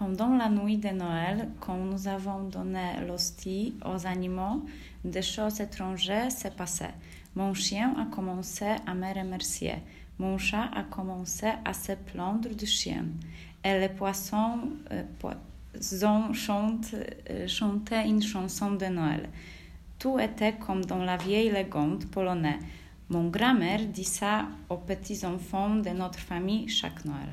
Pendant la nuit de Noël, quand nous avons donné l'hostie aux animaux, des choses étrangères se passaient. Mon chien a commencé à me remercier. Mon chat a commencé à se plaindre du chien. Et les poissons, euh, poissons euh, chantaient une chanson de Noël. Tout était comme dans la vieille légende polonaise. Mon grand-mère dit ça aux petits-enfants de notre famille chaque Noël.